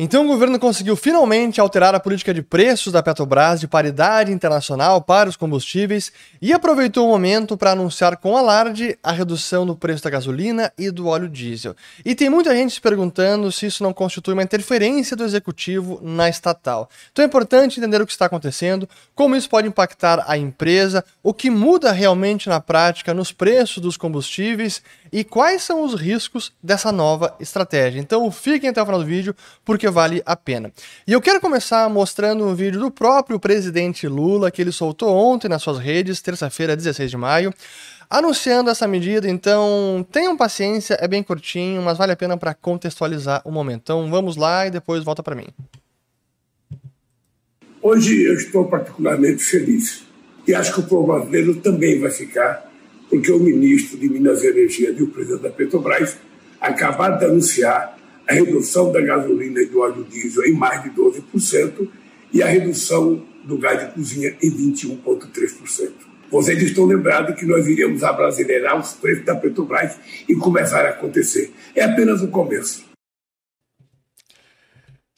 Então o governo conseguiu finalmente alterar a política de preços da Petrobras de paridade internacional para os combustíveis e aproveitou o momento para anunciar com alarde a redução do preço da gasolina e do óleo diesel. E tem muita gente se perguntando se isso não constitui uma interferência do executivo na estatal. Então é importante entender o que está acontecendo, como isso pode impactar a empresa, o que muda realmente na prática nos preços dos combustíveis e quais são os riscos dessa nova estratégia. Então fiquem até o final do vídeo porque vale a pena. E eu quero começar mostrando um vídeo do próprio presidente Lula que ele soltou ontem nas suas redes, terça-feira, 16 de maio, anunciando essa medida. Então tenham paciência, é bem curtinho, mas vale a pena para contextualizar o momento. Então vamos lá e depois volta para mim. Hoje eu estou particularmente feliz e acho que o povo brasileiro também vai ficar porque o ministro de Minas e Energia e o presidente da Petrobras acabaram de anunciar a redução da gasolina e do óleo diesel em mais de 12% e a redução do gás de cozinha em 21,3%. Vocês estão lembrados que nós iríamos abrasileirar os preços da Petrobras e começar a acontecer. É apenas o começo.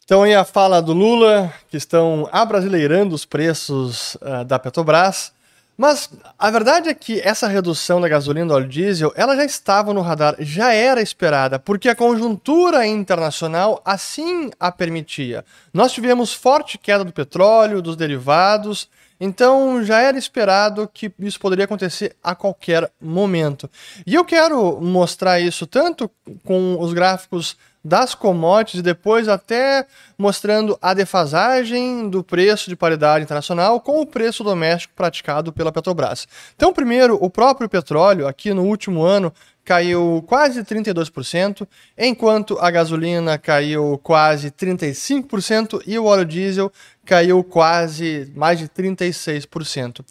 Então aí a fala do Lula, que estão abrasileirando os preços uh, da Petrobras. Mas a verdade é que essa redução da gasolina do óleo diesel, ela já estava no radar, já era esperada, porque a conjuntura internacional assim a permitia. Nós tivemos forte queda do petróleo, dos derivados, então já era esperado que isso poderia acontecer a qualquer momento. E eu quero mostrar isso tanto com os gráficos das commodities e depois até mostrando a defasagem do preço de paridade internacional com o preço doméstico praticado pela Petrobras. Então, primeiro, o próprio petróleo, aqui no último ano, caiu quase 32%, enquanto a gasolina caiu quase 35% e o óleo diesel caiu quase mais de 36%.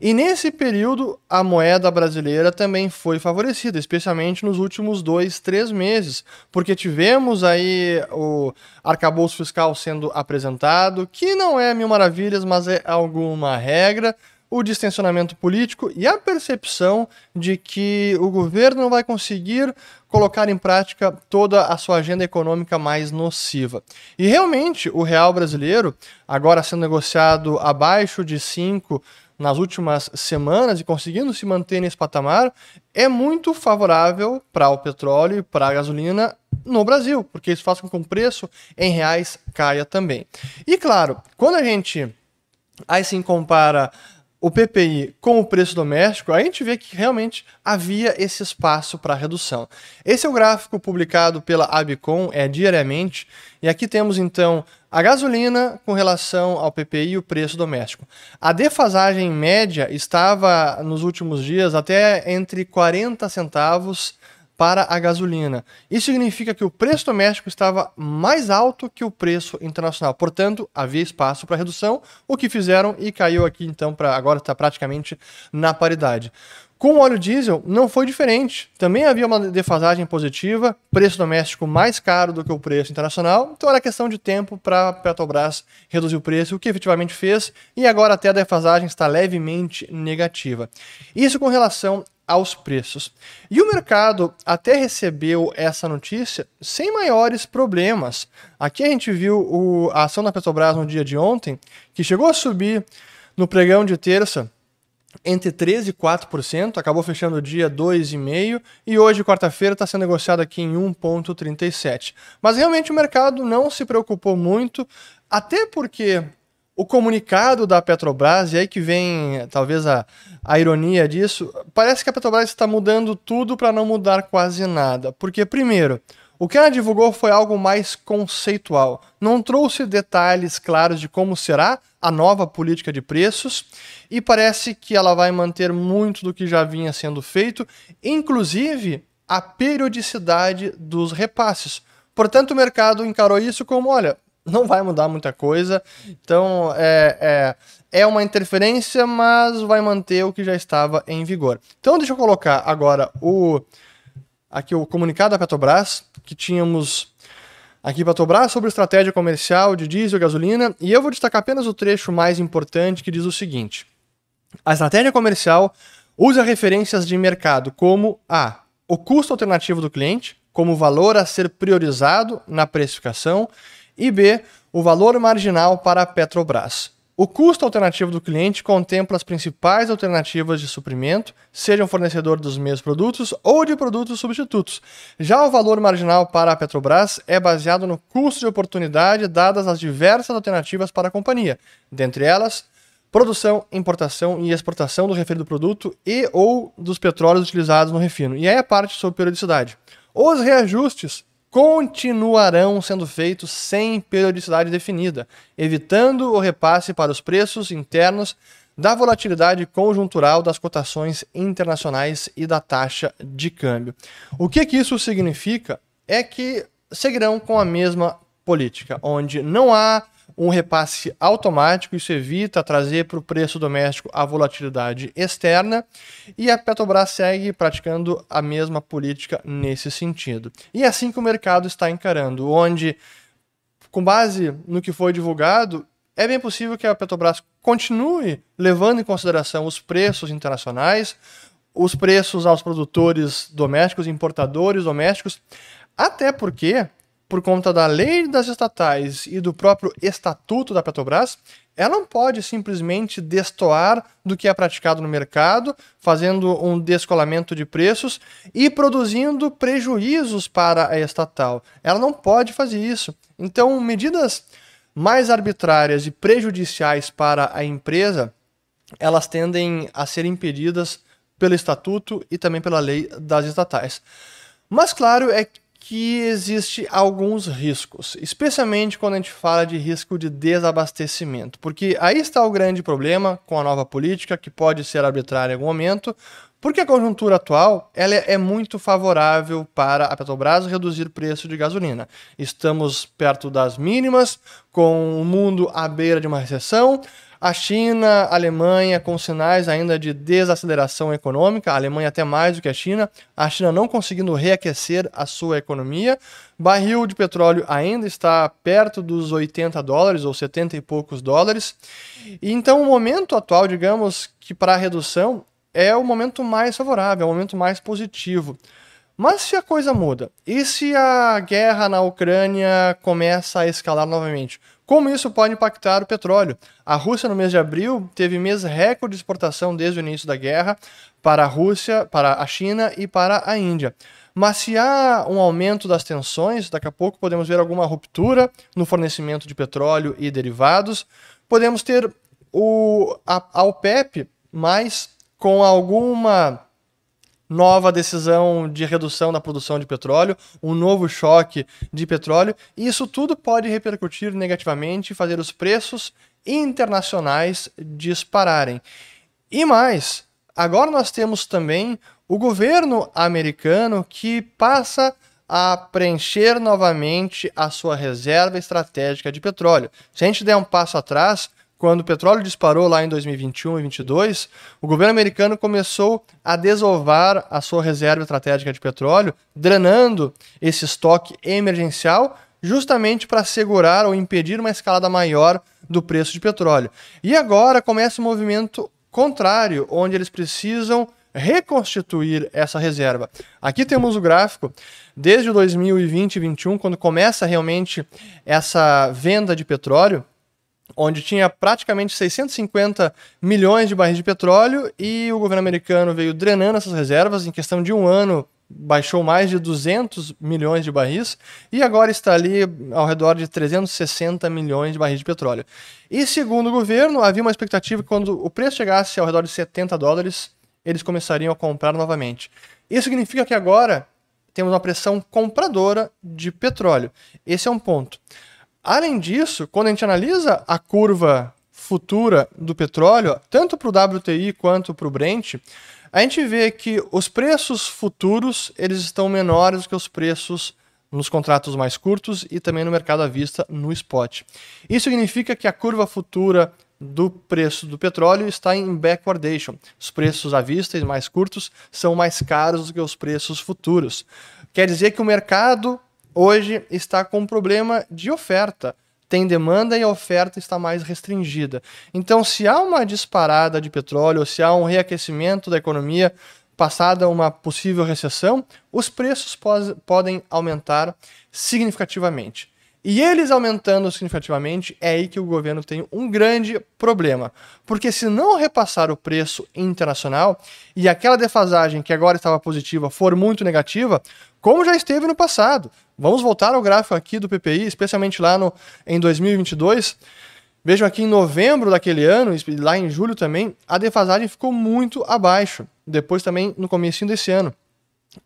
E nesse período, a moeda brasileira também foi favorecida, especialmente nos últimos dois, três meses, porque tivemos aí o arcabouço fiscal sendo apresentado, que não é mil maravilhas, mas é alguma regra o distensionamento político e a percepção de que o governo não vai conseguir colocar em prática toda a sua agenda econômica mais nociva. E realmente, o real brasileiro, agora sendo negociado abaixo de 5 nas últimas semanas e conseguindo se manter nesse patamar, é muito favorável para o petróleo e para a gasolina no Brasil, porque isso faz com que o preço em reais caia também. E claro, quando a gente aí sim compara o PPI com o preço doméstico, a gente vê que realmente havia esse espaço para redução. Esse é o gráfico publicado pela Abicom é, diariamente, e aqui temos então a gasolina com relação ao PPI e o preço doméstico. A defasagem média estava nos últimos dias até entre 40 centavos para a gasolina. Isso significa que o preço doméstico estava mais alto que o preço internacional. Portanto, havia espaço para redução, o que fizeram e caiu aqui então para agora está praticamente na paridade. Com o óleo diesel não foi diferente. Também havia uma defasagem positiva, preço doméstico mais caro do que o preço internacional. Então era questão de tempo para a Petrobras reduzir o preço, o que efetivamente fez, e agora até a defasagem está levemente negativa. Isso com relação aos preços. E o mercado até recebeu essa notícia sem maiores problemas. Aqui a gente viu o, a ação da Petrobras no dia de ontem, que chegou a subir no pregão de terça entre 13% e 4%, acabou fechando o dia 2,5% e hoje, quarta-feira, está sendo negociado aqui em 1,37%. Mas realmente o mercado não se preocupou muito, até porque o comunicado da Petrobras, e aí que vem talvez a, a ironia disso, parece que a Petrobras está mudando tudo para não mudar quase nada. Porque, primeiro, o que ela divulgou foi algo mais conceitual. Não trouxe detalhes claros de como será a nova política de preços e parece que ela vai manter muito do que já vinha sendo feito, inclusive a periodicidade dos repasses. Portanto, o mercado encarou isso como: olha, não vai mudar muita coisa. Então, é, é, é uma interferência, mas vai manter o que já estava em vigor. Então, deixa eu colocar agora o aqui o comunicado da Petrobras, que tínhamos aqui Petrobras sobre estratégia comercial de diesel e gasolina, e eu vou destacar apenas o trecho mais importante que diz o seguinte: A estratégia comercial usa referências de mercado como a o custo alternativo do cliente, como valor a ser priorizado na precificação E B, o valor marginal para a Petrobras. O custo alternativo do cliente contempla as principais alternativas de suprimento, sejam fornecedor dos mesmos produtos ou de produtos substitutos. Já o valor marginal para a Petrobras é baseado no custo de oportunidade dadas as diversas alternativas para a companhia, dentre elas, produção, importação e exportação do referido produto e ou dos petróleos utilizados no refino. E aí a parte sobre periodicidade. Os reajustes continuarão sendo feitos sem periodicidade definida, evitando o repasse para os preços internos da volatilidade conjuntural das cotações internacionais e da taxa de câmbio. O que, que isso significa é que seguirão com a mesma política, onde não há um repasse automático, isso evita trazer para o preço doméstico a volatilidade externa, e a Petrobras segue praticando a mesma política nesse sentido. E é assim que o mercado está encarando, onde, com base no que foi divulgado, é bem possível que a Petrobras continue levando em consideração os preços internacionais, os preços aos produtores domésticos, importadores domésticos, até porque por conta da lei das estatais e do próprio estatuto da Petrobras, ela não pode simplesmente destoar do que é praticado no mercado, fazendo um descolamento de preços e produzindo prejuízos para a estatal. Ela não pode fazer isso. Então, medidas mais arbitrárias e prejudiciais para a empresa, elas tendem a ser impedidas pelo estatuto e também pela lei das estatais. Mas claro é que existe alguns riscos, especialmente quando a gente fala de risco de desabastecimento, porque aí está o grande problema com a nova política, que pode ser arbitrária em algum momento, porque a conjuntura atual ela é muito favorável para a Petrobras reduzir o preço de gasolina. Estamos perto das mínimas, com o mundo à beira de uma recessão, a China, a Alemanha com sinais ainda de desaceleração econômica, a Alemanha até mais do que a China, a China não conseguindo reaquecer a sua economia, barril de petróleo ainda está perto dos 80 dólares ou 70 e poucos dólares. E então o momento atual, digamos que para a redução é o momento mais favorável, é o momento mais positivo. Mas se a coisa muda, e se a guerra na Ucrânia começa a escalar novamente? Como isso pode impactar o petróleo? A Rússia, no mês de abril, teve mês recorde de exportação desde o início da guerra para a Rússia, para a China e para a Índia. Mas se há um aumento das tensões, daqui a pouco podemos ver alguma ruptura no fornecimento de petróleo e derivados. Podemos ter o, a, a OPEP mais com alguma nova decisão de redução da produção de petróleo, um novo choque de petróleo, e isso tudo pode repercutir negativamente e fazer os preços internacionais dispararem. E mais, agora nós temos também o governo americano que passa a preencher novamente a sua reserva estratégica de petróleo. Se a gente der um passo atrás, quando o petróleo disparou lá em 2021 e 2022, o governo americano começou a desovar a sua reserva estratégica de petróleo, drenando esse estoque emergencial, justamente para segurar ou impedir uma escalada maior do preço de petróleo. E agora começa um movimento contrário, onde eles precisam reconstituir essa reserva. Aqui temos o gráfico desde 2020 e 2021, quando começa realmente essa venda de petróleo onde tinha praticamente 650 milhões de barris de petróleo e o governo americano veio drenando essas reservas em questão de um ano baixou mais de 200 milhões de barris e agora está ali ao redor de 360 milhões de barris de petróleo. E segundo o governo, havia uma expectativa que quando o preço chegasse ao redor de 70 dólares, eles começariam a comprar novamente. Isso significa que agora temos uma pressão compradora de petróleo. Esse é um ponto. Além disso, quando a gente analisa a curva futura do petróleo, tanto para o WTI quanto para o Brent, a gente vê que os preços futuros eles estão menores do que os preços nos contratos mais curtos e também no mercado à vista no spot. Isso significa que a curva futura do preço do petróleo está em backwardation. Os preços à vista e mais curtos são mais caros do que os preços futuros. Quer dizer que o mercado hoje está com um problema de oferta. Tem demanda e a oferta está mais restringida. Então, se há uma disparada de petróleo, se há um reaquecimento da economia passada uma possível recessão, os preços podem aumentar significativamente. E eles aumentando significativamente, é aí que o governo tem um grande problema. Porque se não repassar o preço internacional e aquela defasagem que agora estava positiva for muito negativa, como já esteve no passado. Vamos voltar ao gráfico aqui do PPI, especialmente lá no, em 2022. Vejam aqui em novembro daquele ano, e lá em julho também, a defasagem ficou muito abaixo. Depois também no começo desse ano.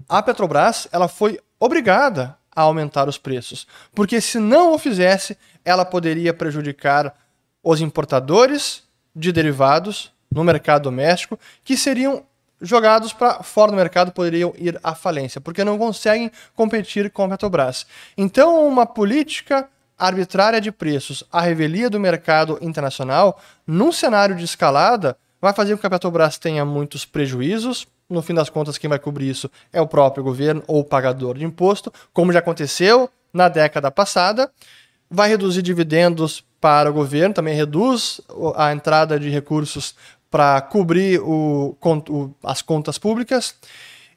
A Petrobras ela foi obrigada a aumentar os preços, porque se não o fizesse, ela poderia prejudicar os importadores de derivados no mercado doméstico, que seriam jogados para fora do mercado, poderiam ir à falência, porque não conseguem competir com a Petrobras. Então, uma política arbitrária de preços à revelia do mercado internacional, num cenário de escalada, vai fazer com que a Petrobras tenha muitos prejuízos, no fim das contas, quem vai cobrir isso é o próprio governo ou o pagador de imposto, como já aconteceu na década passada. Vai reduzir dividendos para o governo, também reduz a entrada de recursos para cobrir o, o, as contas públicas.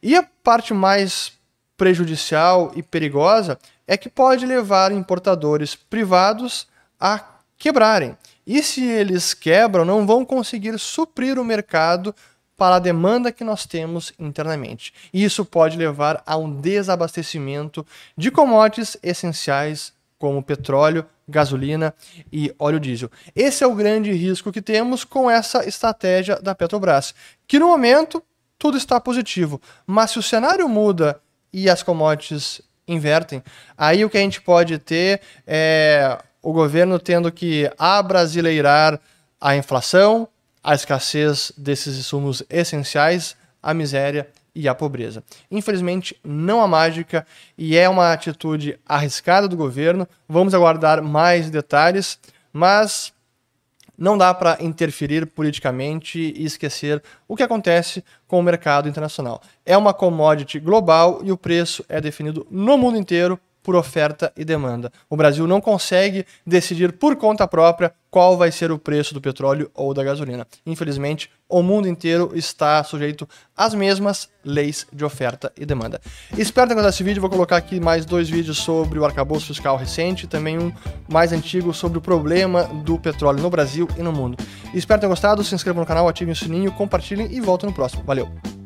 E a parte mais prejudicial e perigosa é que pode levar importadores privados a quebrarem. E se eles quebram, não vão conseguir suprir o mercado para a demanda que nós temos internamente. E isso pode levar a um desabastecimento de commodities essenciais como petróleo, gasolina e óleo diesel. Esse é o grande risco que temos com essa estratégia da Petrobras, que no momento tudo está positivo, mas se o cenário muda e as commodities invertem, aí o que a gente pode ter é o governo tendo que abrasileirar a inflação, a escassez desses insumos essenciais, a miséria e a pobreza. Infelizmente, não há mágica e é uma atitude arriscada do governo. Vamos aguardar mais detalhes, mas não dá para interferir politicamente e esquecer o que acontece com o mercado internacional. É uma commodity global e o preço é definido no mundo inteiro por oferta e demanda. O Brasil não consegue decidir por conta própria qual vai ser o preço do petróleo ou da gasolina. Infelizmente, o mundo inteiro está sujeito às mesmas leis de oferta e demanda. Espero ter gostado desse vídeo. Vou colocar aqui mais dois vídeos sobre o arcabouço fiscal recente também um mais antigo sobre o problema do petróleo no Brasil e no mundo. Espero ter gostado. Se inscreva no canal, ative o sininho, compartilhem e volto no próximo. Valeu!